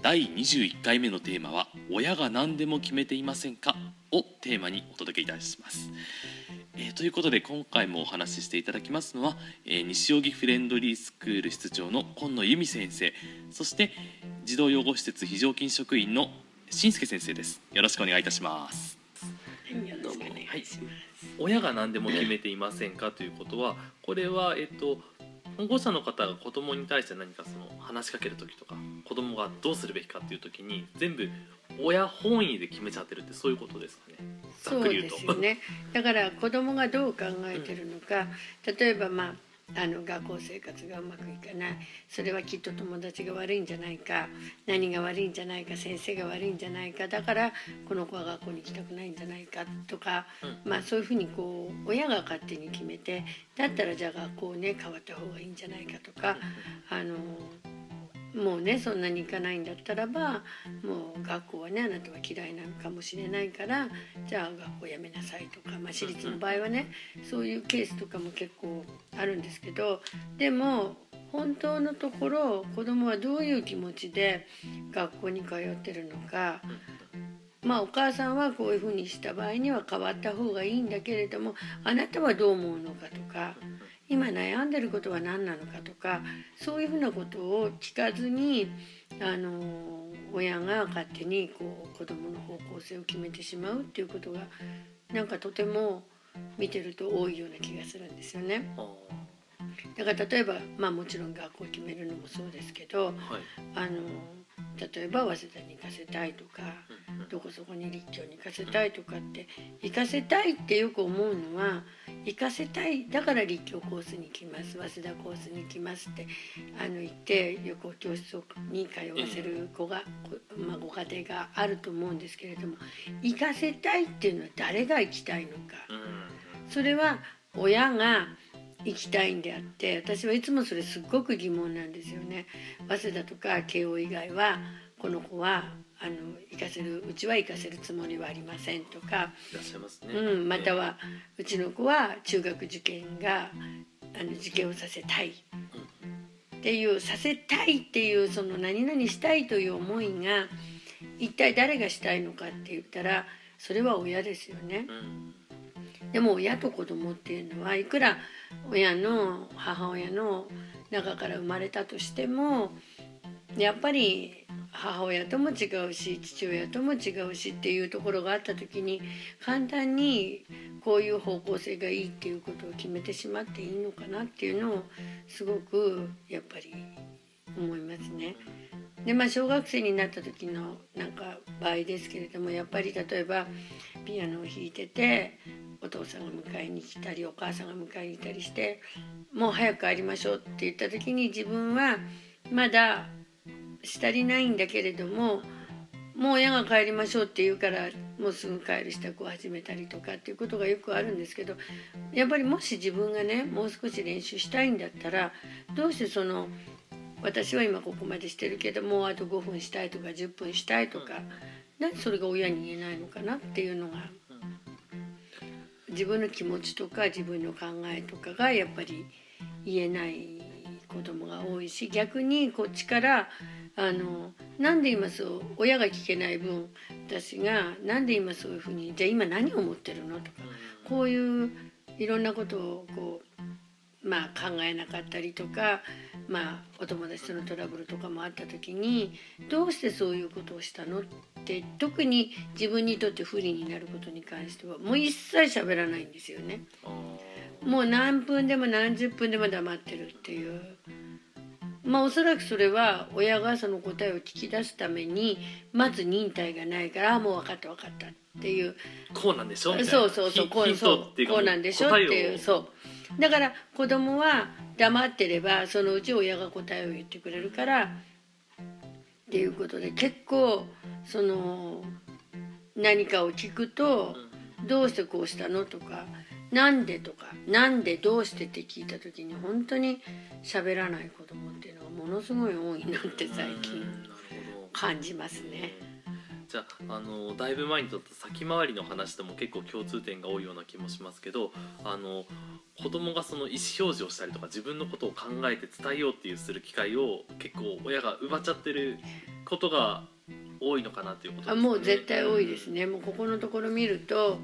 第21回目のテーマは「親が何でも決めていませんか?」をテーマにお届けいたします。えー、ということで今回もお話ししていただきますのは、えー、西荻フレンドリースクール室長の今野由美先生そして児童養護施設非常勤職員の新助先生ですよろしくお願いいたしますどうも、はい、親が何でも決めていませんか？ということはこれはえっと保護者の方が子供に対して何かその話しかける時とか子供がどうするべきかっていう時に全部親本位で決めちゃってるってそういうことですかね。そうですよね。だから子供がどう考えてるのか、うん、例えばまああの学校生活がうまくいかない。それはきっと友達が悪いんじゃないか。何が悪いんじゃないか。先生が悪いんじゃないか。だからこの子は学校に行きたくないんじゃないか。とか、まあ、そういうふうにこう親が勝手に決めて。だったらじゃあ学校ね変わった方がいいんじゃないかとか。あのもうねそんなに行かないんだったらばもう学校はねあなたは嫌いなのかもしれないからじゃあ学校辞めなさいとか、まあ、私立の場合はねそういうケースとかも結構あるんですけどでも本当のところ子供はどういう気持ちで学校に通ってるのかまあお母さんはこういうふうにした場合には変わった方がいいんだけれどもあなたはどう思うのかとか今悩んでることは何なのかとかそういうふうなことを聞かずにあの親が勝手にこう子どもの方向性を決めてしまうっていうことがなんかとても見てると多いような気がするんですよね。だから例えばまあもちろん学校を決めるのもそうですけど、はい、あの例えば早稲田に行かせたいとか、どこそこに立教に行かせたいとかって行かせたいってよく思うのは行かせたいだから立教コースに行きます早稲田コースに行きますってあの言って旅行教室に通わせる子が、まあ、ご家庭があると思うんですけれども行かせたいっていうのは誰が行きたいのか。それは親が行きたいんであって私はいつもそれすっごく疑問なんですよね。早稲田とか慶応以外はこの子はあの行かせるうちは行かせるつもりはありませんとか。うん、またはうちの子は中学受験があの受験をさせたい。っていうさせたいっていうその何々したいという思いが一体誰がしたいのかって言ったらそれは親ですよね。でも親と子供っていうのはいくら親の母親の中から生まれたとしてもやっぱり母親とも違うし父親とも違うしっていうところがあった時に簡単にこういう方向性がいいっていうことを決めてしまっていいのかなっていうのをすごくやっぱり思いますね。でまあ小学生になった時のなんか場合ですけれどもやっぱり例えばピアノを弾いててお父さんが迎えに来たりお母さんが迎えに来たりしてもう早く帰りましょうって言った時に自分はまだしたりないんだけれどももう親が帰りましょうって言うからもうすぐ帰る支度を始めたりとかっていうことがよくあるんですけどやっぱりもし自分がねもう少し練習したいんだったらどうしてその私は今ここまでしてるけどもうあと5分したいとか10分したいとかなんでそれが親に言えないのかなっていうのが。自分の気持ちとか自分の考えとかがやっぱり言えない子供が多いし逆にこっちからあのなんで今そう親が聞けない分私がなんで今そういうふうにじゃあ今何を思ってるのとかこういういろんなことをこうまあ考えなかったりとかまあお友達とのトラブルとかもあった時にどうしてそういうことをしたのって特に自分にとって不利になることに関してはもう一切喋らないんですよね。もう何分でも何十分でも黙ってるっていう。まあおそらくそれは親がその答えを聞き出すためにまず忍耐がないからもう分かった分かったっていう。こうなんでしょうそうそうそうこうそうこうなんでしょっていうそうだから子供は黙ってればそのうち親が答えを言ってくれるからっていうことで結構その何かを聞くと「どうしてこうしたの?」とか「なんで?」とか「なんでどうして?」って聞いた時に本当に喋らない子供っていうのがものすごい多いなって最近感じますね。じゃああのだいぶ前にとった先回りの話でも結構共通点が多いような気もしますけどあの子供がその意思表示をしたりとか自分のことを考えて伝えようっていうする機会を結構親が奪っちゃってることが多いのかなっていうことですあね。もう絶対多いですね、もうここのところ見ると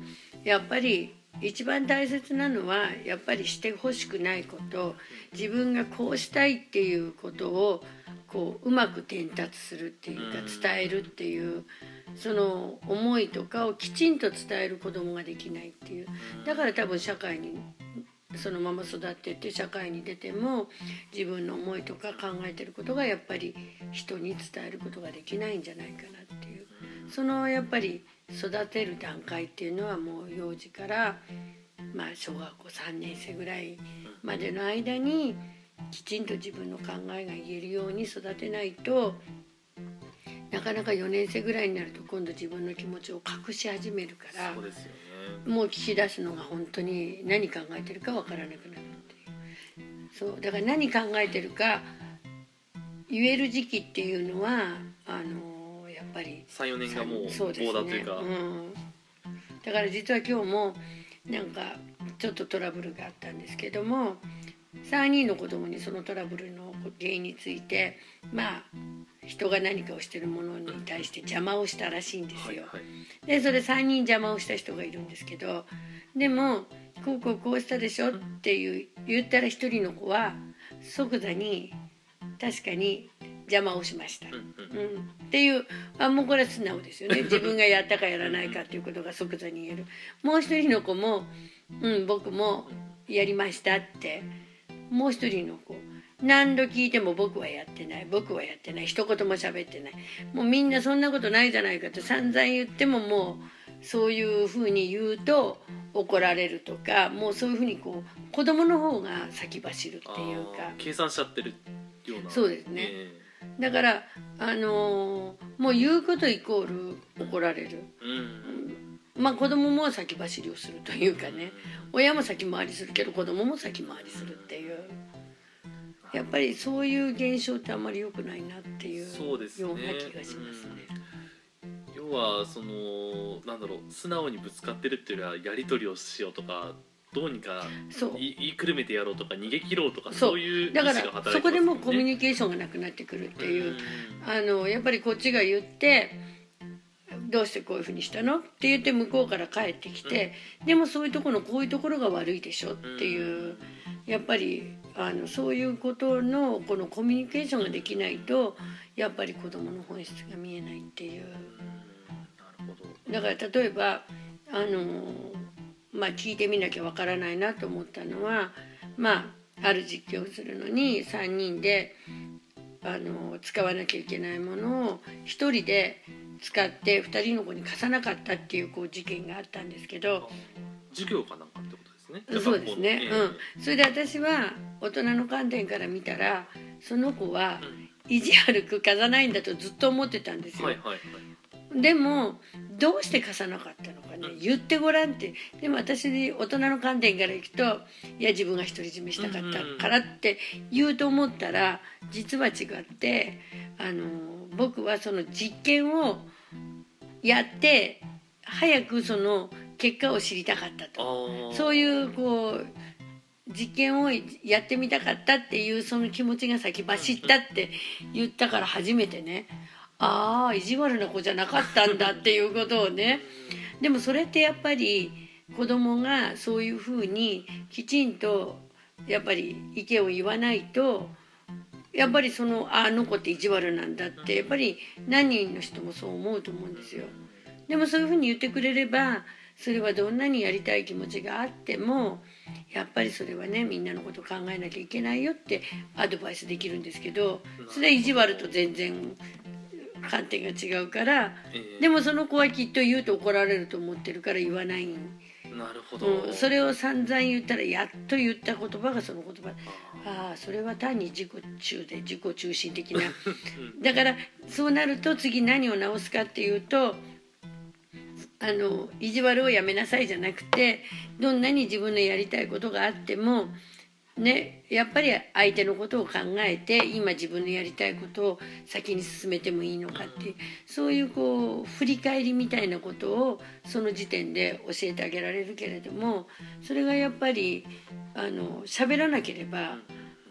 やっぱり一番大切なのはやっぱりしてほしくないこと。自分がこうしたいっていうことをこううまく伝達するっていうかうん。伝えるっていうその思いとかをきちんと伝える子供ができないっていう。だから多分社会にそのまま育ってって社会に出ても自分の思いとか考えてることがやっぱり人に伝えることができないんじゃないかなっていう。そのやっぱり育てる段階っていうのはもう幼児からまあ小学校3年生ぐらいまでの間にきちんと自分の考えが言えるように育てないとなかなか4年生ぐらいになると今度自分の気持ちを隠し始めるからね。もう聞き出すのが本当に何考えてるかわからなくなるっていう。そうだから何考えてるか言える時期っていうのはあのやっぱり34年がもうそうですね。棒だというか、うん、だから実は今日もなんかちょっとトラブルがあったんですけども3人の子供にそのトラブルの原因についてまあ人が何かをしてるものに対して邪魔をしたらしいんですよ。はいはい。でそれ3人邪魔をした人がいるんですけど。でもこうこうこうしたでしょっていう言ったら一人の子は即座に確かに邪魔をしました。うん、っていうあもうこれは素直ですよね。自分がやったかやらないかっていうことが即座に言える。もう一人の子も「うん僕もやりました」ってもう一人の子何度聞いても僕はやってない。僕はやってない。一言も喋ってない。もうみんなそんなことないじゃないかと。散々言ってももうそういうふうに言うと怒られるとかもうそういうふうにこう子供の方が先走るっていうか。計算しちゃってるような。そうですね。えだからあのーもう言うことイコール怒られる。えうん。まあ子供も先走りをするというかね。親も先回りするけど子供も先回りするっていうやっぱりそういう現象ってあんまり良くないなっていうような気がしますね。要はそのなんだろう素直にぶつかってるっていうよりはやり取りをしようとかどうにか言い言いくるめてやろうとか逃げ切ろうとかそそうういう意だ思がからそ働いてますもんね。こでもうコミュニケーションがなくなってくるっていう。うんあのやっぱりこっちが言ってどうしてこういうふうにしたの？って言って向こうから帰ってきて、でもそういうところのこういうところが悪いでしょっていう、やっぱりあのそういうことのこのコミュニケーションができないとやっぱり子どもの本質が見えないっていう。なるほど。だから例えばあのまあ聞いてみなきゃわからないなと思ったのはまあある実況をするのに3人であの使わなきゃいけないものを1人で使って2人の子に貸さなかったっていうこう事件があったんですけど。授業かなね。そうですね、うん、それで私は大人の観点から見たらその子はえ意地悪く貸さないんだとずっと思ってたんですよ。えはいはいはい。でもどうして貸さなかったのかね。言ってごらんって。でも私大人の観点からいくといや自分が独り占めしたかったからって言うと思ったら実は違ってあの僕はその実験をやって早くその結果を知りたかったと。そういうこう実験をやってみたかったっていうその気持ちが先走ったって言ったから初めてねああ意地悪な子じゃなかったんだっていうことをねでもそれってやっぱり子供がそういうふうにきちんとやっぱり意見を言わないとやっぱりそのああの子って意地悪なんだってやっぱり何人の人もそう思うと思うんですよ。でもそういうふうに言ってくれればそれはどんなにやりたい気持ちがあってもやっぱりそれはねみんなのこと考えなきゃいけないよってアドバイスできるんですけどそれは意地悪と全然観点が違うからええ。でもその子はきっと言うと怒られると思ってるから言わない、なるほど、うん、それを散々言ったらやっと言った言葉がその言葉。あああそれは単に自己中で自己中心的な。だからそうなると次何を直すかっていうとあの意地悪をやめなさいじゃなくてどんなに自分のやりたいことがあってもね、やっぱり相手のことを考えて今自分のやりたいことを先に進めてもいいのかっていうそういうこう振り返りみたいなことをその時点で教えてあげられるけれどもそれがやっぱりあの喋らなければ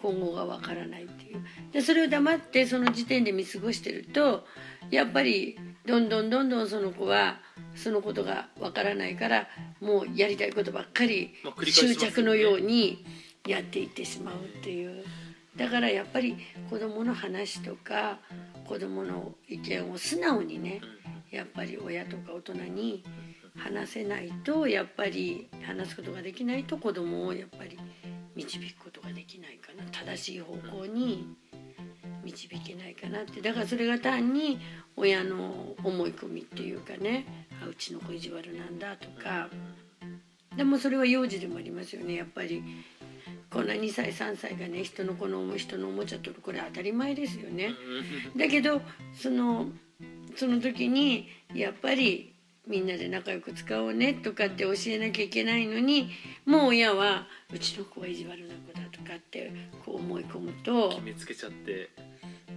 今後がわからないっていう。でそれを黙ってその時点で見過ごしてるとやっぱりどんどんどんどんその子はそのことがわからないからもうやりたいことばっかり執着のようにやっていってしまうっていう。だからやっぱり子どもの話とか子どもの意見を素直にねやっぱり親とか大人に話せないとやっぱり話すことができないと子どもをやっぱり導くことができないかな。正しい方向に導けないかなって。だからそれが単に親の思い込みっていうかね。あうちの子意地悪なんだとか。でもそれは幼児でもありますよね。やっぱりこんな2歳3歳がね人の子の人のおもちゃ取る。これ当たり前ですよね。だけどそのその時にやっぱりみんなで仲良く使おうねとかって教えなきゃいけないのにもう親はうちの子は意地悪な子だとかってこう思い込むと決めつけちゃって。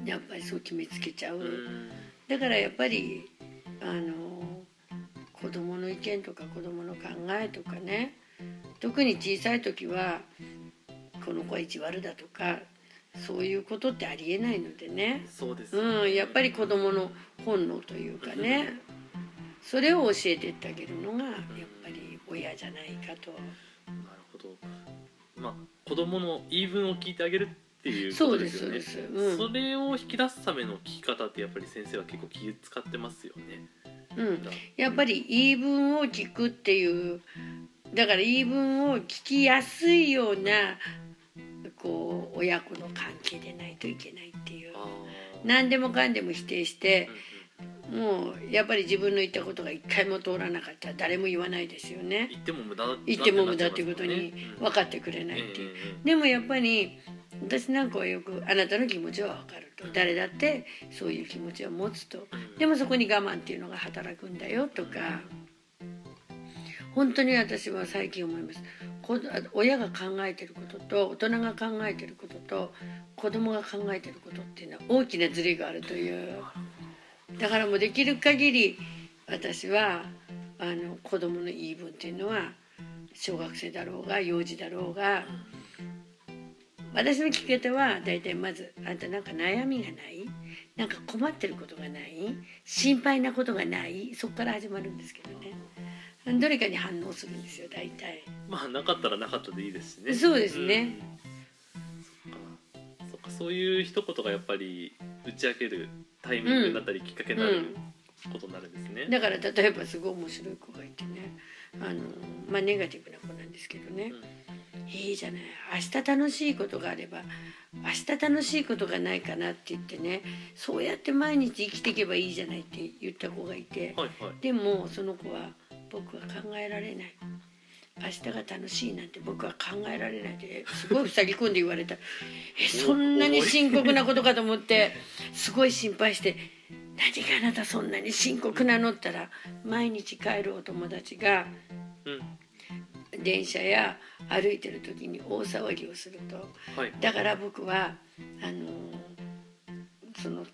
やっぱりそう決めつけちゃう。うん。だからやっぱりあの子供の意見とか子供の考えとかね。特に小さい時はこの子は意地悪だとかそういうことってありえないのでね、そうですうん、やっぱり子供の本能というかねそれを教えてってあげるのがやっぱり親じゃないかと。なるほど。まあ子供の言い分を聞いてあげるっていうこそうでとですすよね。そうです。うん。それを引き出すための聞き方ってやっぱり先生は結構気使ってますよね。うん、やっぱり言い分を聞くっていうだから言い分を聞きやすいようなこう親子の関係でないといけないっていう。あ何でもかんでも否定してーうんもうやっぱり自分の言ったことが一回も通らなかったら誰も言わないですよね。言っても無駄だ言っても無駄っていうことに分かってくれないっていう。でもやっぱり私なんかはよくあなたの気持ちは分かると。誰だってそういう気持ちを持つと。でもそこに我慢っていうのが働くんだよとか。本当に私は最近思います。こ親が考えてることと大人が考えてることと子供が考えてることっていうのは大きなズレがあるというだからもうできる限り私はあの子供の言い分っていうのは小学生だろうが幼児だろうが私の聞き方は大体まず「あんたなんか悩みがない？なんか困ってることがない？心配なことがない」そこから始まるんですけどね。どれかに反応するんですよ大体。まあなかったらなかったでいいですしね。そうですね。うん。そっか。そっか。そういう一言がやっぱり打ち明けるタイミングだったりきっかけになることになるんですね。だから例えばすごい面白い子がいてねあの、まあ、ネガティブな子なんですけどね、いいじゃない。明日楽しいことがあれば明日楽しいことがないかなって言ってねそうやって毎日生きていけばいいじゃないって言った子がいて、はいはい。でもその子は僕は考えられない明日が楽しいなんて僕は考えられないってすごい塞ぎ込んで言われたえそんなに深刻なことかと思ってすごい心配して「何があなたそんなに深刻なの?」って言ったら毎日帰るお友達がうん。電車や歩いてる時に大騒ぎをするとはい。だから僕はあのその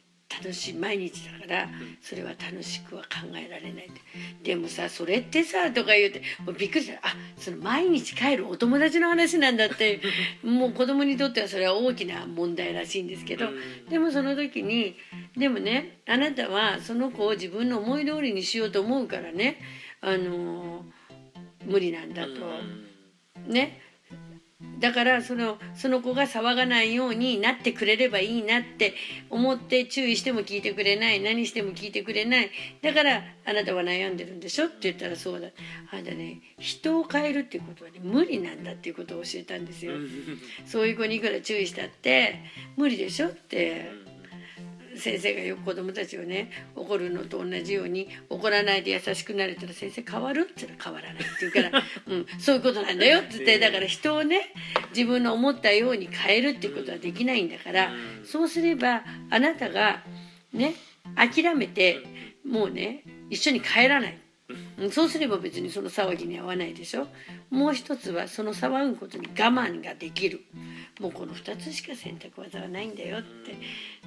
楽しい毎日だからそれは楽しくは考えられないって。でもさそれってさとか言うてもうびっくりした。あその毎日帰るお友達の話なんだって。もう子供にとってはそれは大きな問題らしいんですけど。うん。でもその時にでもねあなたはその子を自分の思い通りにしようと思うからねあの無理なんだと。ねだからそのその子が騒がないようになってくれればいいなって思って注意しても聞いてくれない何しても聞いてくれない。だからあなたは悩んでるんでしょって言ったらそうだあなたね人を変えるっていうことはね無理なんだっていうことを教えたんですよ。そういう子にいくら注意したって無理でしょって先生がよく子供たちをね怒るのと同じように怒らないで優しくなれたら先生変わるって言ったら変わらないって言うから、うん、そういうことなんだよって言ってだから人をね自分の思ったように変えるっていうことはできないんだからそうすればあなたがね諦めてもうね一緒に帰らない。うんそうすれば別にその騒ぎに合わないでしょ。もう一つはその騒ぐことに我慢ができる。もうこの2つしか選択技はないんだよって。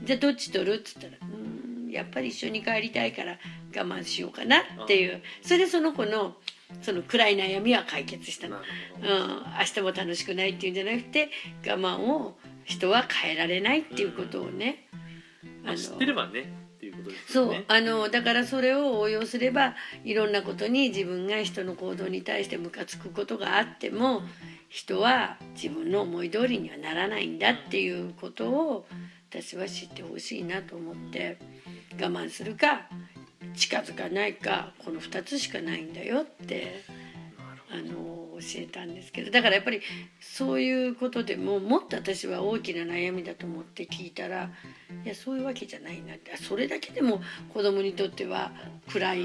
じゃあどっち取る？っつったらうんやっぱり一緒に帰りたいから我慢しようかなっていう。それでその子のその暗い悩みは解決した。のうん、明日も楽しくないっていうんじゃなくて我慢を人は変えられないっていうことをね、まあ知ってればねことですそうあのだからそれを応用すればいろんなことに自分が人の行動に対してムカつくことがあっても人は自分の思い通りにはならないんだっていうことを私は知ってほしいなと思って我慢するか近づかないかこの2つしかないんだよってあの教えたんですけどだからやっぱりそういうことでももっと私は大きな悩みだと思って聞いたらいやそういうわけじゃないなってあそれだけでも子供にとっては暗い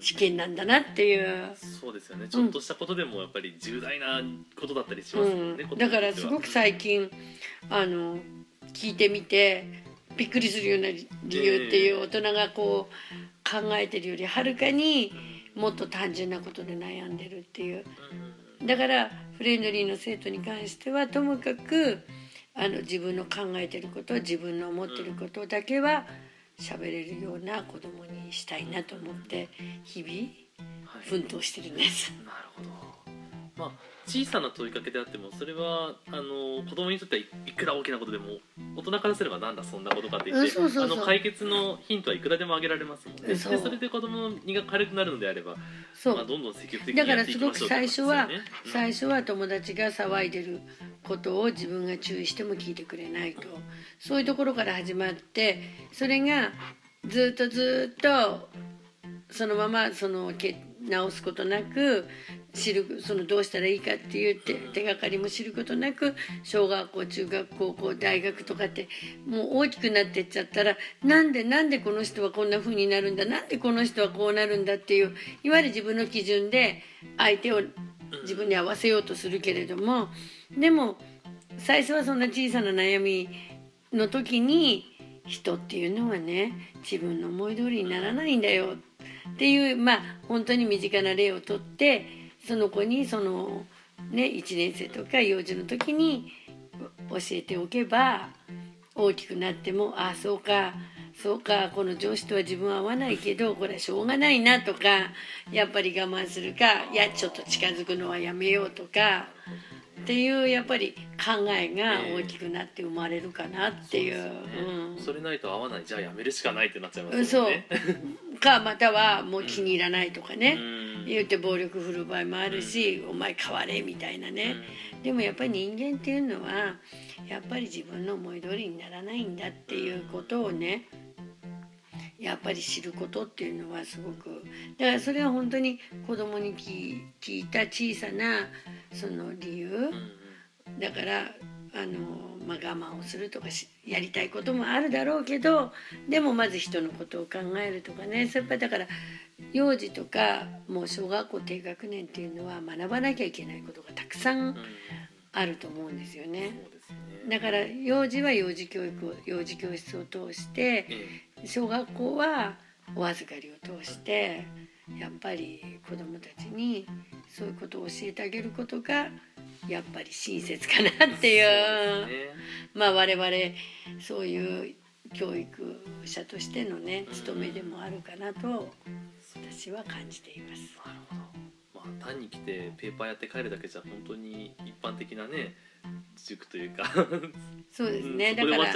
事件なんだなっていう。そうですよね。ちょっとしたことでもやっぱり重大なことだったりしますもんね、うん、だからすごく最近あの聞いてみてびっくりするような理由っていう大人がこう考えてるよりはるかにもっと単純なことで悩んでるっていうだからフレンドリーの生徒に関してはともかくあの自分の考えてること自分の思ってることだけは喋れるような子供にしたいなと思って日々奮闘してるんです。なるほどまあ小さな問いかけであってもそれはあの子供にとってはいいくら大きなことでも大人からすればなんだそんなことかって言って、うんそうそうそう。あの解決のヒントはいくらでもあげられますもんね。でそれで子供にが軽くなるのであれば、そう。まあ、どんどん積極的にだかやっらすごくていきましょうって最初はことですよね。うん。最初は友達が騒いでることを自分が注意しても聞いてくれないと。そういうところから始まってそれがずっとずっとそのままそのけ直すことなく知るそのどうしたらいいかっていう手手がかりも知ることなく小学校中学高校大学とかってもう大きくなってっちゃったらなんでなんでこの人はこんな風になるんだなんでこの人はこうなるんだっていういわゆる自分の基準で相手を自分に合わせようとするけれどもでも最初はそんな小さな悩みの時に人っていうのはね自分の思い通りにならないんだよっていうまあ本当に身近な例をとってその子にそのね1年生とか幼児の時に教えておけば大きくなってもああそうかそうかこの上司とは自分は合わないけどこれはしょうがないなとかやっぱり我慢するかいやちょっと近づくのはやめようとかっていうやっぱり考えが大きくなって生まれるかなっていう。うん。それないと合わない。じゃあやめるしかないってなっちゃいますうんそう。よね。かまたはもう気に入らないとかね、うん。言って暴力振る場合もあるし、お前変われみたいなね、でもやっぱり人間っていうのはやっぱり自分の思い通りにならないんだっていうことをねやっぱり知ることっていうのはすごくだからそれは本当に子供に聞聞いた小さなその理由、だからあの、まあ、我慢をするとかしやりたいこともあるだろうけどでもまず人のことを考えるとかね。それやっぱりだから幼児とかもう小学校低学年っていうのは学ばなきゃいけないことがたくさんうんあると思うんですよね。だから幼児は幼児教育を幼児教室を通してえ小学校はお預かりを通してやっぱり子どもたちにそういうことを教えてあげることがやっぱり親切かなっていうねまあ我々そういう教育者としてのね務めでもあるかなと私は感じています。なるほど。まあ単に来てペーパーやって帰るだけじゃ本当に一般的なね塾というか。そうですね、うんだから。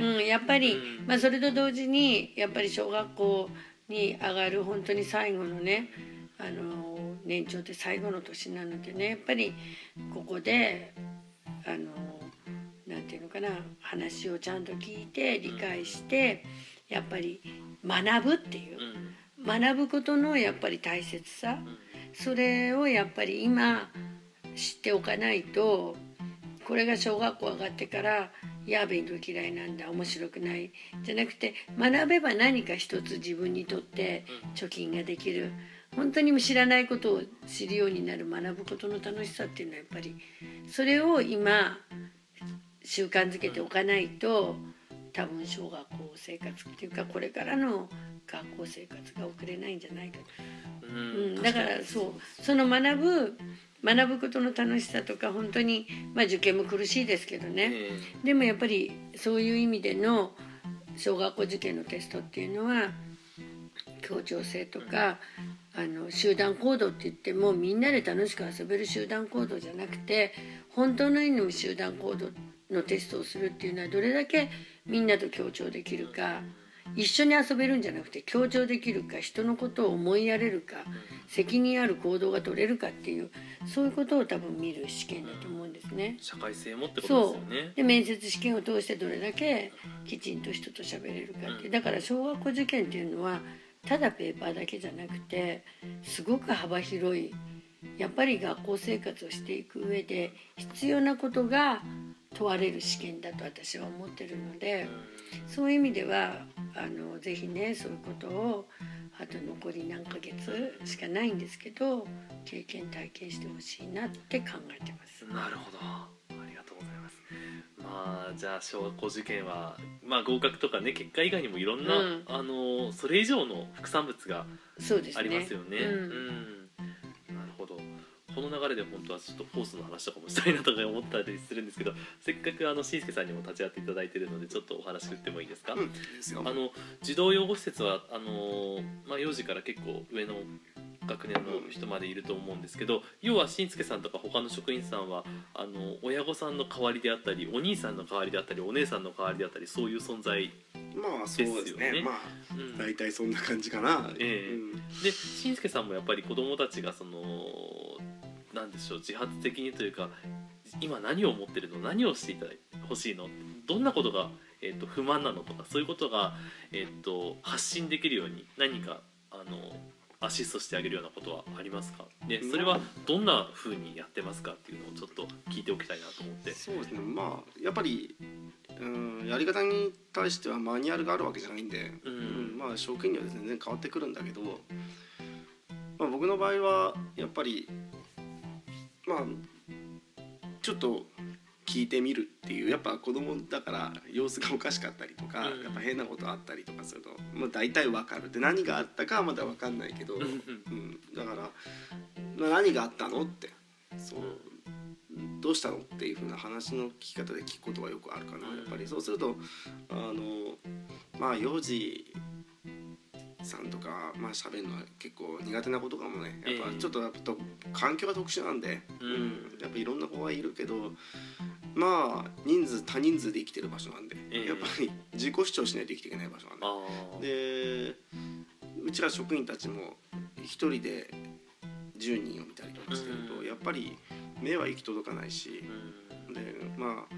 うん、やっぱり、うん。まあ、それと同時にやっぱり小学校に上がる本当に最後のねあの年長って最後の年なのでねやっぱりここであのなんていうのかな話をちゃんと聞いて理解してやっぱり学ぶっていう。うん。学ぶことのやっぱり大切さ。うんそれをやっぱり今知っておかないとこれが小学校上がってから「いや勉強嫌いなんだ面白くない」じゃなくて学べば何か一つ自分にとって貯金ができる。本当に知らないことを知るようになる学ぶことの楽しさっていうのはやっぱりそれを今習慣づけておかないと多分小学校生活っていうかこれからの学校生活が送れないんじゃないかと。ううんん、だからそう。その学ぶ学ぶことの楽しさとか本当にまあ受験も苦しいですけどね、えでもやっぱりそういう意味での小学校受験のテストっていうのは協調性とか、あの集団行動って言ってもみんなで楽しく遊べる集団行動じゃなくて本当の意味の集団行動のテストをするっていうのはどれだけみんなと協調できるか一緒に遊べるんじゃなくて協調できるか人のことを思いやれるか責任ある行動が取れるかっていうそういうことを多分見る試験だと思うんですね。社会性もってことそですよね。う。で面接試験を通してどれだけきちんと人と喋れるかってだから小学校受験っていうのはただペーパーだけじゃなくてすごく幅広いやっぱり学校生活をしていく上で必要なことが問われる試験だと私は思ってるのでそういう意味ではあのぜひねそういうことをあと残り何ヶ月しかないんですけど経験体験してほしいなって考えてます。なるほど。ありがとうございます。まあじゃあ小学校受験はまあ合格とかね結果以外にもいろんな、うん。あのそれ以上の副産物がそうですね。ありますよね。うん。うんこの流れで本当はちょっとホースの話とかもしたいなとか思ったりするんですけどせっかくあのしんすけさんにも立ち会っていただいているのでちょっとお話振ってもいいですか、うん、いいですよ。あの児童養護施設はあの、まあ、幼児から結構上の学年の人までいると思うんですけど要はしんすけさんとか他の職員さんはあの親御さんの代わりであったりお兄さんの代わりであったりお姉さんの代わりであったりそういう存在、まあそうですねね。まあうん大体そんな感じかな。ええうんでしんすけさんもやっぱり子供たちがそのなんでしょう自発的にというか今何を思ってるの何をしていただほしいのどんなことが、えー、と不満なのとかそういうことが、えー、と発信できるように何かあのアシストしてあげるようなことはありますか？でそれはどんな風にやってますかっていうのをちょっと聞いておきたいなと思って。そうですね。まあやっぱり、うん、やり方に対してはマニュアルがあるわけじゃないんで、うんまあ職員によって全然変わってくるんだけど、まあ僕の場合はやっぱりまあちょっと聞いてみるっていうやっぱ子供だから様子がおかしかったりとか、うん。やっぱ変なことあったりとかすると、まあ、大体わかるで何があったかはまだわかんないけど、うん。だから、まあ、何があったのってそうどうしたのっていうふうな話の聞き方で聞くことがよくあるかな。やっぱりそうするとあのまあ幼児さんとかまあ喋るのは結構苦手な子とかもねやっぱええ。ちょっとやっぱと環境が特殊なんで、うん。やっぱいろんな子がいるけどまあ人数多人数で生きてる場所なんで、ええ。やっぱり自己主張しないと生きていけない場所なんで。でうちら職員たちも一人で10人を見たりとかしてると、うん。やっぱり目は行き届かないしう、ん。でまあ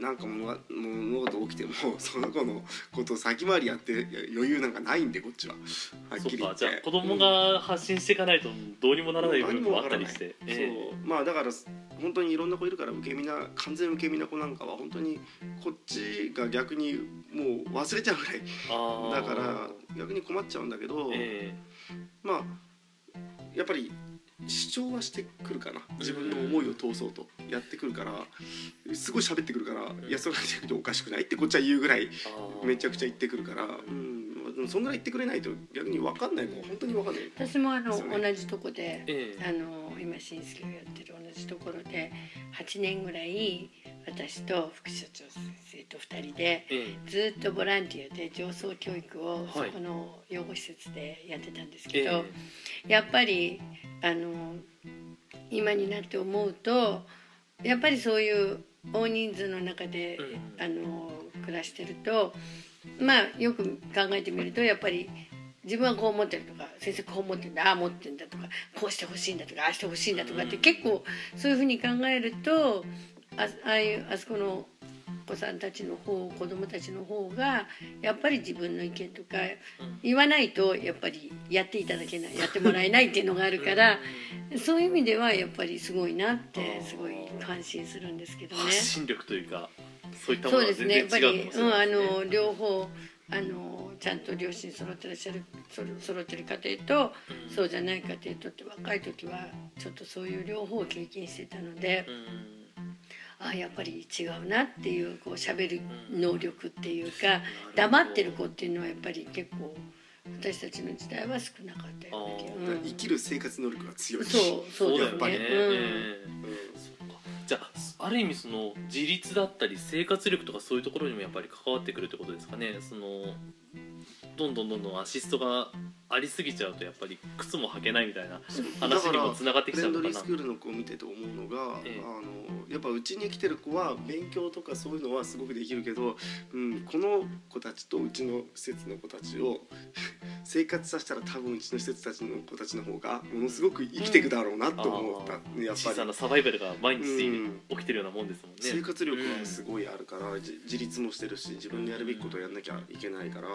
なんか物が物事起きてもその子のことを先回りやって余裕なんかないんでこっちは。はっきり言って。かじゃあ子供が発信していかないとどうにもならない部分もあったりして、そう。えまあだから本当にいろんな子いるから受け身な完全受け身な子なんかは本当にこっちが逆にもう忘れちゃうぐらい。だから逆に困っちゃうんだけど、え。まあやっぱり主張はしてくるかな。自分の思いを通そうと。やってくるから。すごい喋ってくるから「いやそれは逆におかしくない?」ってこっちは言うぐらいめちゃくちゃ言ってくるから、うん、でもそんぐらい言ってくれないと逆に分かんないもん。本当に分かんない。私もあのね。同じとこで、ええ。あの今新助がやってる同じところで8年ぐらい私と副所長先生と2人でえずっとボランティアで上層教育をそはい。この養護施設でやってたんですえけど、やっぱりあの今になって思うとやっぱりそういう大人数の中で、うん。あの暮らしてるとまあよく考えてみるとやっぱり自分はこう思ってるとか先生こう思ってるんだああ思ってるんだとかこうしてほしいんだとかああしてほしいんだとかって、うん。結構そういうふうに考えるとあああいうあそこのお子さんたちの方子供たちの方がやっぱり自分の意見とか言わないとやっぱりやっていただけないやってもらえないっていうのがあるからそういう意味ではやっぱりすごいなってすごい感心するんですけどね。発信力というかそういったものは全然違ですね。やっぱり、うかもしれうん、あないですねの両方あのちゃんと両親揃ってらっしゃる揃ってる家庭と、うん。そうじゃない家庭とって若い時はちょっとそういう両方を経験してたので、あやっぱり違うなっていうこう喋る能力っていうか、黙ってる子っていうのはやっぱり結構私たちの時代は少なかったような気が、あーううん。生きる生活能力が強い。そうそうだよね、ですねええうん。そっか。じゃあある意味その自立だったり生活力とかそういうところにもやっぱり関わってくるってことですかね。そのどんどんどんどんアシストがありすぎちゃうとやっぱり靴も履けないみたいな話にもつながってきちゃうのかな。リースクールの子を見てて思うのが、ええあのやっぱうちに来てる子は勉強とかそういうのはすごくできるけど、うん、この子たちとうちの施設の子たちを 生活させたら多分うちの施設たちの子たちの方がものすごく生きていくだろうなと思った、あ小やっぱり。さなサバイバルが毎日うん起きてるようなもんですもんね、生活力はすごいあるから、じ自立もしてるし自分でやるべきことをやんなきゃいけないから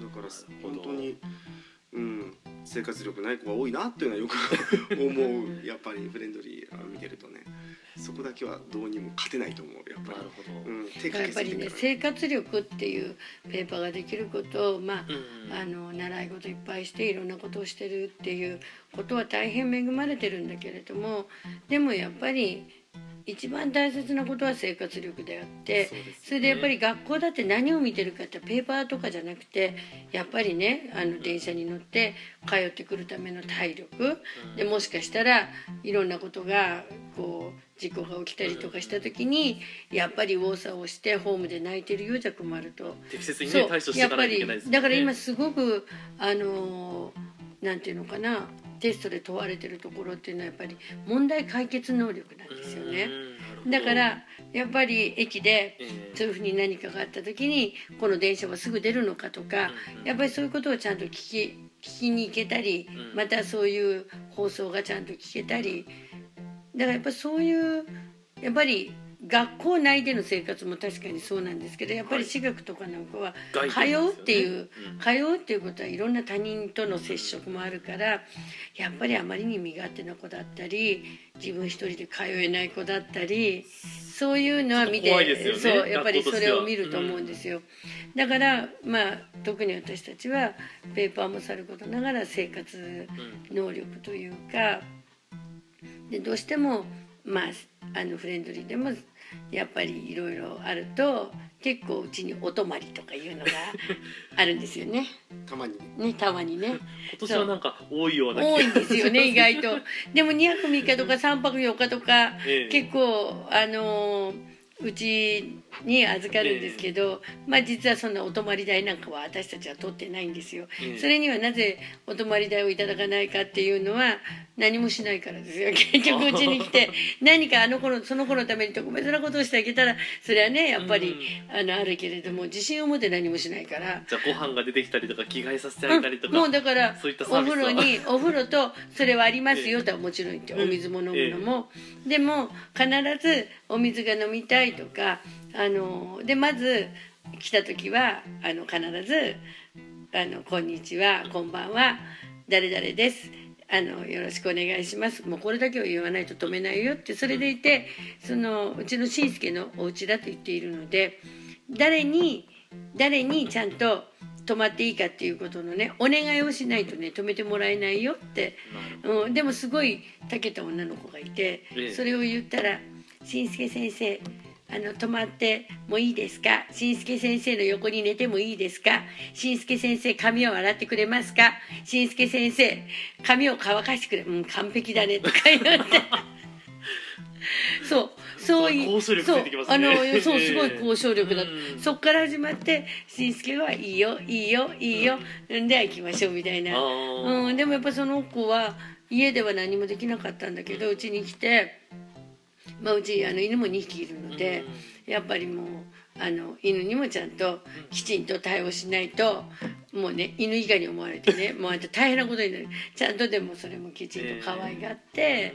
だから本当に、うん、生活力ない子が多いなっていうのはよく 思う。やっぱりフレンドリーあ見てるとね。そこだけはどうにも勝てないと思う。やっぱなるり。ほど、うん、手かやっぱりねけすぎてるから。生活力っていうペーパーができることをまあうん。あの習い事いっぱいしていろんなことをしてるっていうことは大変恵まれてるんだけれどもでもやっぱり一番大切なことは生活力であってそれでやっぱり学校だって何を見てるかってペーパーとかじゃなくてやっぱりねあの電車に乗って通ってくるための体力。でもしかしたらいろんなことがこう事故が起きたりとかした時にやっぱり右往左往してホームで泣いてるようじゃ困ると。適切に対処していかないといけないですね。やっぱりだから今すごくあのーなんていうのかなテストで問われてるところっていうのはやっぱり問題解決能力なんですよね。だからやっぱり駅でええそういうふうに何かがあった時にこの電車はすぐ出るのかとかやっぱりそういうことをちゃんと聞き聞きに行けたりうん。またそういう放送がちゃんと聞けたりだからやっぱそういうやっぱり学校内での生活も確かにそうなんですけどやっぱり私学とかなんかは外通うっていううん。通うっていうことはいろんな他人との接触もあるからやっぱりあまりに身勝手な子だったり自分一人で通えない子だったりそういうのは見てそうやっぱりそれを見ると思うんですよ。だからまあ特に私たちはペーパーもさることながら生活能力というかでどうしてもまああのフレンドリーでもやっぱりいろいろあると結構うちにお泊まりとかいうのが あるんですよね。たまにねねたまにね。今年はなんか多いような多いんですよね 意外と。でも2泊3日とか3泊4日とか、ええ結構あのーうちに預かるんですけど、まあ実はそんなお泊まり代なんかは私たちは取ってないんですよ。ええ。それにはなぜお泊まり代をいただかないかっていうのは何もしないからですよ。結局うちに来て 何かあの子のその子のために特別なことをしてあげたらそれはねやっぱり、あのあるけれども自信を持って何もしないから。じゃあご飯が出てきたりとか着替えさせてあげたりとか、うん。もうだからそういったサお風呂にお風呂とそれはありますよとはもちろん言ってお水も飲むのも、でも必ずお水が飲みたいとかあのでまず来た時はあの必ずあの「こんにちはこんばんは誰々です」あのよろしくお願いします。もうこれだけを言わないと止めないよってそれでいてそのうちのしんすけのお家だと言っているので誰に誰にちゃんと泊まっていいかっていうことのねお願いをしないとね止めてもらえないよって、うん、でもすごいたけた女の子がいて、ええ。それを言ったら「しんすけ先生あの泊まってもいいですか？しんすけ先生の横に寝てもいいですか？しんすけ先生髪を洗ってくれますか？しんすけ先生髪を乾かしてくれうん完璧だね」とか言って。そうそういうそうあのそう すごい交渉力だ、うん。そっから始まってしんすけはいいよいいよいいよ、ん、では行きましょうみたいな。うん、でもやっぱその子は家では何もできなかったんだけどうちに来て、まあ、うちあの犬も2匹いるので、やっぱりもうあの犬にもちゃんときちんと対応しないともうね犬以下に思われてね もうあんた大変なことになる。ちゃんとでもそれもきちんと可愛がって、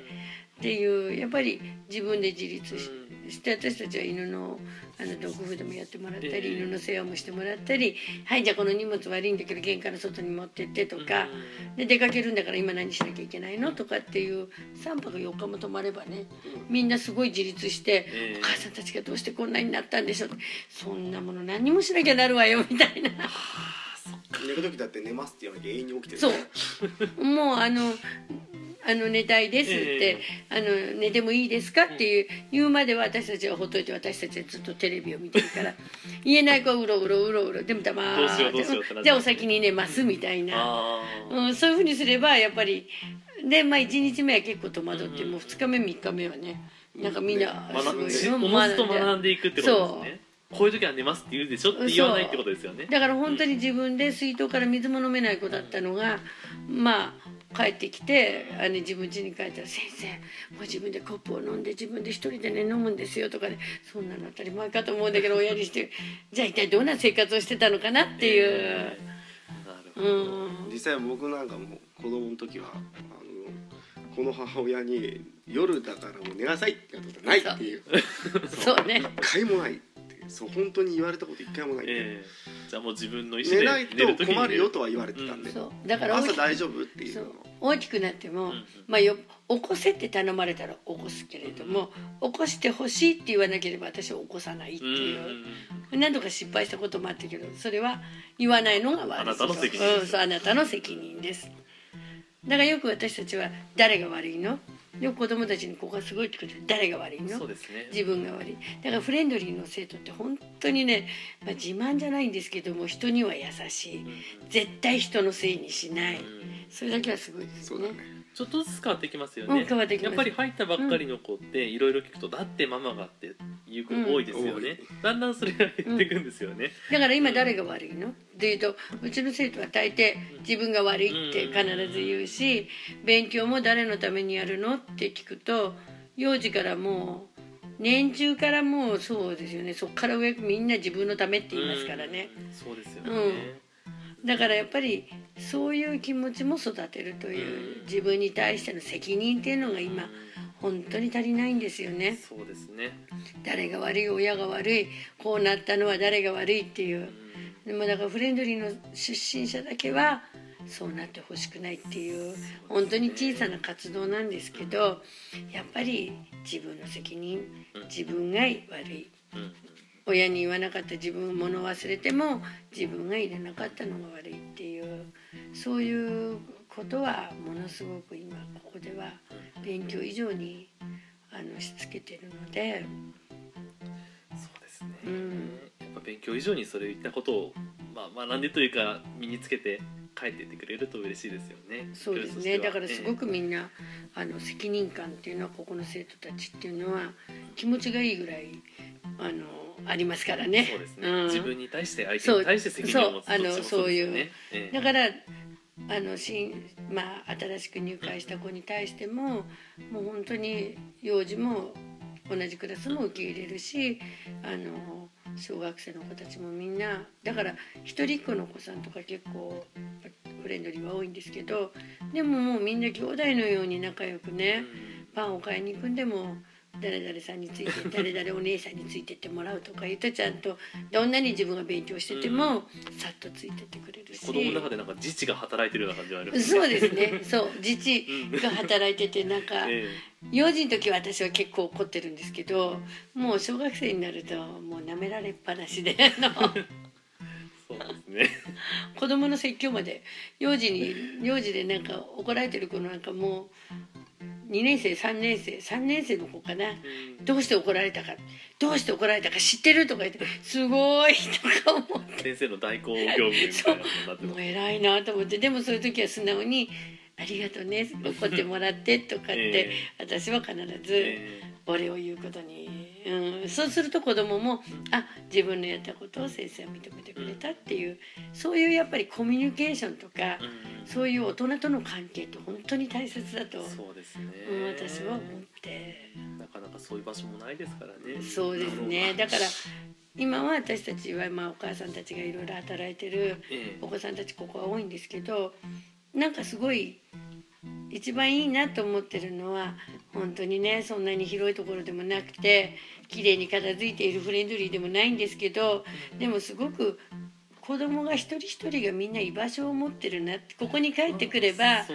っていうやっぱり自分で自立しして私たちは犬のあのドッグフードもやってもらったり、ええ。犬の世話もしてもらったり「はいじゃあこの荷物悪いんだけど玄関の外に持ってって」とか、で出かけるんだから今何しなきゃいけないのとかっていう3泊4日も泊まればねみんなすごい自立して、ええ。お母さんたちがどうしてこんなになったんでしょうってそんなもの何にもしなきゃなるわよみたいな。寝る時だって寝ますって言わなきゃ永遠に起きてる。そう。もうあのあの寝たいですって、あの寝てもいいですかっていう言うまでは私たちはほっといて私たちはずっとテレビを見てるから。言えない子はうろうろうろうろでもたまてじゃあお先に寝ますみたいな、うん、そういうふうにすればやっぱりでまあ1日目は結構戸惑って、もう2日目3日目はねなんかみんな学んでうんおのずと学んでいくってことですね。こういう時は寝ますって言うでしょって言わないってことですよね。だから本当に自分で水筒から水も飲めない子だったのがまあ帰ってきてあの自分家に帰ったら「先生もう自分でコップを飲んで自分で一人でね飲むんですよ」とかねそんなの当たり前かと思うんだけど親にしてじゃあ一体どんな生活をしてたのかな？っていう。うど、ん。実際僕なんかも子供の時はあのこの母親に「夜だからもう寝なさい」って言われたことないっていう。そうね。一回もないそう本当に言われたこと一回もない、ええ。じゃあもう自分の意思で寝ないと困るよとはは言われてたんで、そうだから朝大丈夫っていうの大きくなっても、んうん。まあよ起こせって頼まれたら起こすけれども、起こしてほしいって言わなければ私は起こさないってう。んいう、何度か失敗したこともあったけどそれは言わないのが悪い。あなたの責任ですうん、そうあなたの責任です。だからよく私たちは誰が悪いの？よく子供たちにここがすごいってことで誰が悪いの？そうですね。自分が悪い。だからフレンドリーの生徒って本当にね、まあ、自慢じゃないんですけども人には優しい。絶対人のせいにしない。それだけはすごいですねちょっとずつ変わってきますようんね変わってきます。やっぱり入ったばっかりの子っていろいろ聞くと「だってママが」っていう子多いですよね、だんだんそれが減っていくんですよね、だから今誰が悪いの？っていうとうちの生徒は大抵自分が悪いって必ず言うし勉強も誰のためにやるの？って聞くと幼児からもう年中からもうそうですよね。そっから上みんな自分のためって言いますからね。うん。そうですよね、だからやっぱりそういう気持ちも育てるという自分に対しての責任っていうのが今本当に足りないんですよね。そうですね。誰が悪い親が悪いこうなったのは誰が悪いっていう。でもだからフレンドリーの出身者だけはそうなってほしくないっていう本当に小さな活動なんですけどやっぱり自分の責任自分が悪い。うん親に言わなかった自分物を忘れても自分が入れなかったのが悪いっていうそういうことはものすごく今ここでは勉強以上にあのしつけてるので、そうですね、うん。やっぱ勉強以上にそれいったことを、まあ、学んでというか身につけて帰っていってくれると嬉しいですよね。そうですね。だからすごくみんなあの責任感っていうのはここの生徒たちっていうのは気持ちがいいぐらいあのありますからね。そうですね、うん。自分に対して相手に対して責任を持つそうそうそういうだからあの新、まあ、新しく入会した子に対してももう本当に幼児も同じクラスも受け入れるしあの小学生の子たちもみんなだから一人っ子の子さんとか結構フレンドリーは多いんですけどでももうみんな兄弟のように仲良くねパンを買いに行くんでも誰々さんについて 誰々お姉さんについてってもらうとか言うとちゃんとどんなに自分が勉強しててもさっとついてってくれるし。子供の中でなんか自治が働いてるような感じがあるそうですね。そう。自治が働いててなんかえ幼児の時は私は結構怒ってるんですけどもう小学生になるともう舐められっぱなしであのえそうですね。子供の説教まで幼児に幼児でなんか怒られてる子なんかもう2年生3年生3年生の子かな。どうして怒られたか。どうして怒られたか。知ってるとか言ってすごいとか思って。先生の代行業務みたいなもう偉いなと思って。でもそういう時は素直に「ありがとうね。怒ってもらって」とかって、え私は必ずえ。お礼を言うことに、うん、そうすると子供もあ自分のやったことを先生は認めてくれたっていうそういうやっぱりコミュニケーションとか、えうん。そういう大人との関係って本当に大切だと、そうですね、うん、私は思って。なかなかそういう場所もないですからね。そうですね。だから今は私たちはまあお母さんたちがいろいろ働いてるええ。お子さんたちここは多いんですけどなんかすごい一番いいなと思ってるのは本当にねそんなに広いところでもなくて綺麗に片付いているフレンドリーでもないんですけどでもすごく子供が一人一人がみんな居場所を持ってるなってここに帰ってくれば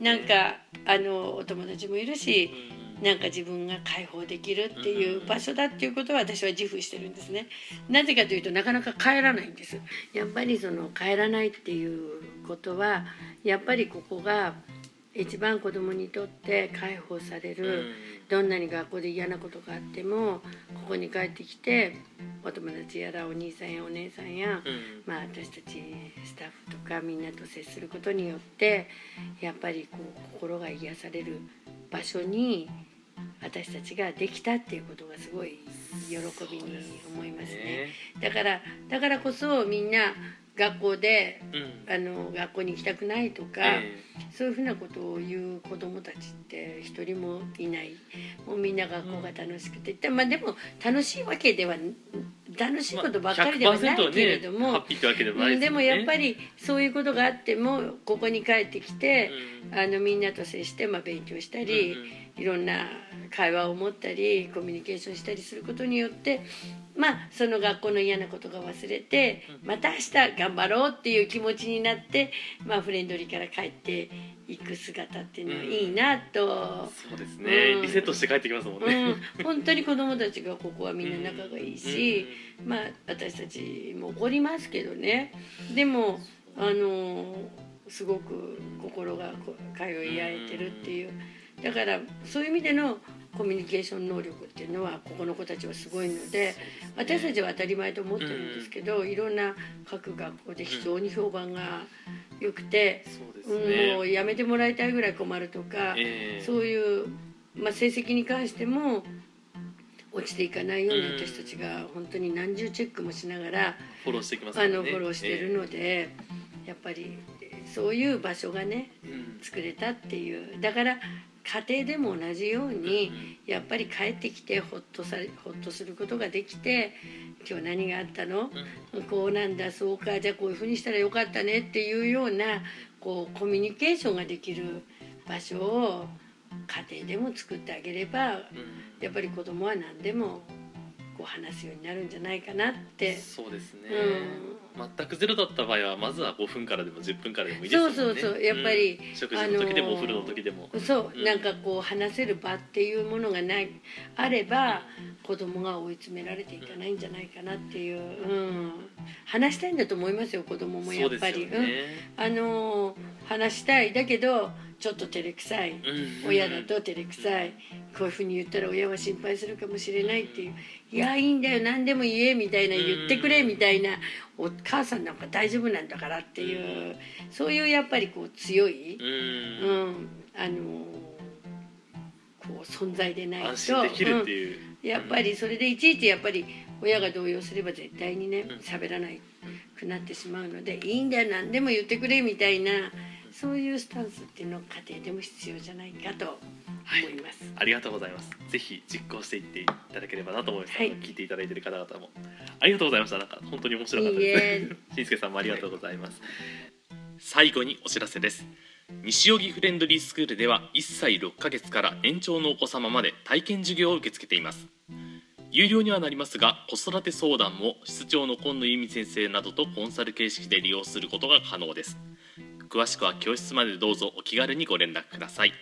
なんかあのお友達もいるしうん。なんか自分が解放できるっていう場所だっていうことは私は自負してるんですね。なぜかというとなかなか帰らないんです。やっぱりその帰らないっていうことはやっぱりここが一番子供にとって解放される、どんなに学校で嫌なことがあってもここに帰ってきてお友達やらお兄さんやお姉さんや、まあ、私たちスタッフとかみんなと接することによってやっぱりこう心が癒される場所に私たちができたっていうことがすごい喜びに思いますね。だからだからこそみんな学校で、あの学校に行きたくないとか、そういうふうなことを言う子どもたちって一人もいない。もうみんな学校が楽しくて、うん、まあでも楽しいわけでは楽しいことばっかりではないけれども、でもやっぱりそういうことがあってもここに帰ってきて、うん、あのみんなと接して、まあ、勉強したり、うんうん、いろんな会話を持ったりコミュニケーションしたりすることによってまあその学校の嫌なことが忘れてまた明日頑張ろうっていう気持ちになって、まあ、フレンドリーから帰っていく姿っていうのはいいなと、そうですね、うん、リセットして帰ってきますもんね、うん、本当に子供たちがここはみんな仲がいいし、まあ私たちも怒りますけどね。でもあのすごく心が通い合えてるっていう。だからそういう意味でのコミュニケーション能力っていうのはここの子たちはすごいので私たちは当たり前と思ってるんですけどいろんな各学校で非常に評判が良くて、もうやめてもらいたいぐらい困るとか、そういう、まあ、成績に関しても落ちていかないように私たちが本当に何重チェックもしながらフォローしてきますあのフォローしてるので、やっぱりそういう場所がね、作れたっていう。だから家庭でも同じようにやっぱり帰ってきてほっとさほっとすることができて今日何があったの、こうなんだそうかじゃあこういうふうにしたらよかったねっていうようなこうコミュニケーションができる場所を家庭でも作ってあげればやっぱり子供は何でもこう話すようになるんじゃないかなって。そうですね、うん、全くゼロだった場合はまずは5分からでも10分からでもいいですもんね。そうそうそうやっぱり、うん、食事の時でもお風呂の時でも。そう、うん、なんかこう話せる場っていうものがないあれば子供が追い詰められていかないんじゃないかなっていう、うん、話したいんだと思いますよ子供もやっぱり、ね、うん、あの話したい。だけどちょっと照れくさい、親だと照れくさい。こういうふうに言ったら親は心配するかもしれないっていう「いやいいんだよ。何でも言え」みたいな言ってくれみたいな「お母さんなんか大丈夫なんだから」っていう。そういうやっぱりこう強い、うん、あのこう存在でないと、う。ん、やっぱりそれでいちいちやっぱり親が動揺すれば絶対にね喋らないくなってしまうので「いいんだよ。何でも言ってくれ」みたいな。そういうスタンスっていうのを家庭でも必要じゃないかと思います、はい、ありがとうございます。ぜひ実行していっていただければなと思います、はい、聞いていただいている方々も。ありがとうございました。なんか本当に面白かったです。しんすけさんもありがとうございます、はい、最後にお知らせです。西荻フレンドリースクールでは1歳6ヶ月から年長のお子様まで体験授業を受け付けています。有料にはなりますが子育て相談も室長の今野由美先生などとコンサル形式で利用することが可能です詳しくは教室までどうぞお気軽にご連絡ください。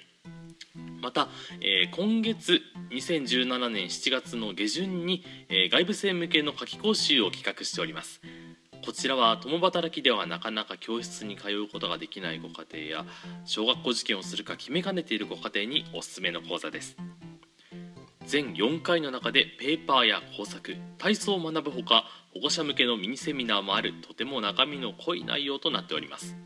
また、えー、今月2017年7月の下旬に、えー、外部生向けの夏期講習を企画しております。こちらは共働きではなかなか教室に通うことができないご家庭や小学校受験をするか決めかねているご家庭におすすめの講座です。全4回の中でペーパーや工作体操を学ぶほか保護者向けのミニセミナーもあるとても中身の濃い内容となっております。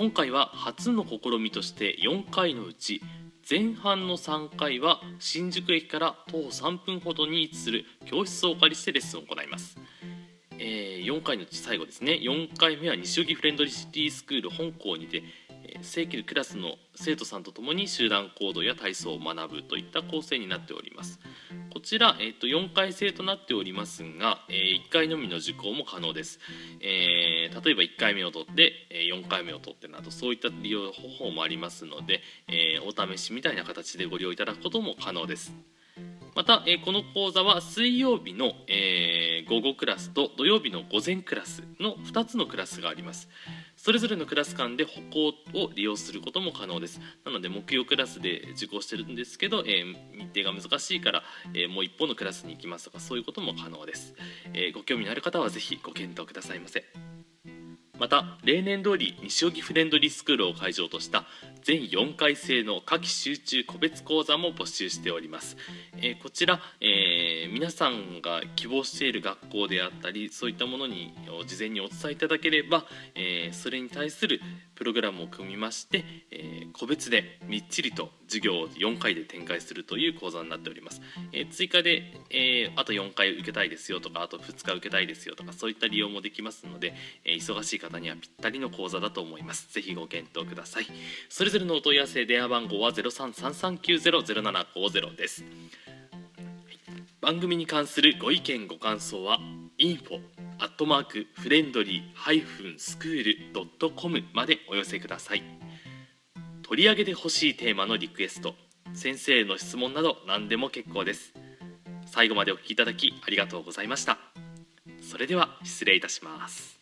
今回は初の試みとして4回のうち前半の3回は新宿駅から徒歩3分ほどに位置する教室をお借りしてレッスンを行います、えー、4回のうち最後ですね。4回目は西荻フレンドリシティスクール本校にて正規クラスの生徒さんとともに集団行動や体操を学ぶといった構成になっております。こちら、えー、と4回制となっておりますが、えー、1回のみの受講も可能です、えー、例えば1回目を取って4回目を取ってなどそういった利用方法もありますので、えー、お試しみたいな形でご利用いただくことも可能です。また、えー、この講座は水曜日の、えー、午後クラスと土曜日の午前クラスの2つのクラスがあります。それぞれのクラス間で歩行を利用することも可能です。なので木曜クラスで受講してるんですけど、えー、日程が難しいから、えー、もう一方のクラスに行きますとかそういうことも可能です、えー、ご興味のある方はぜひご検討くださいませ。また例年通り西荻フレンドリースクールを会場とした全4回制の夏季集中個別講座も募集しております、えーこちら、えー皆さんが希望している学校であったりそういったものに事前にお伝えいただければ、えーそれに対するプログラムを組みまして、えー個別でみっちりと授業を4回で展開するという講座になっております、え追加で、えあと4回受けたいですよとかあと2日受けたいですよとかそういった利用もできますので、え忙しい方にはぴったりの講座だと思います。ぜひご検討ください。それぞれのお問い合わせ電話番号は0333900750です。番組に関するご意見ご感想は info アットマークフレンドリーハイフンスクールドットコムまでお寄せください。取り上げてほしいテーマのリクエスト先生への質問など何でも結構です。最後までお聞きいただきありがとうございました。それでは失礼いたします。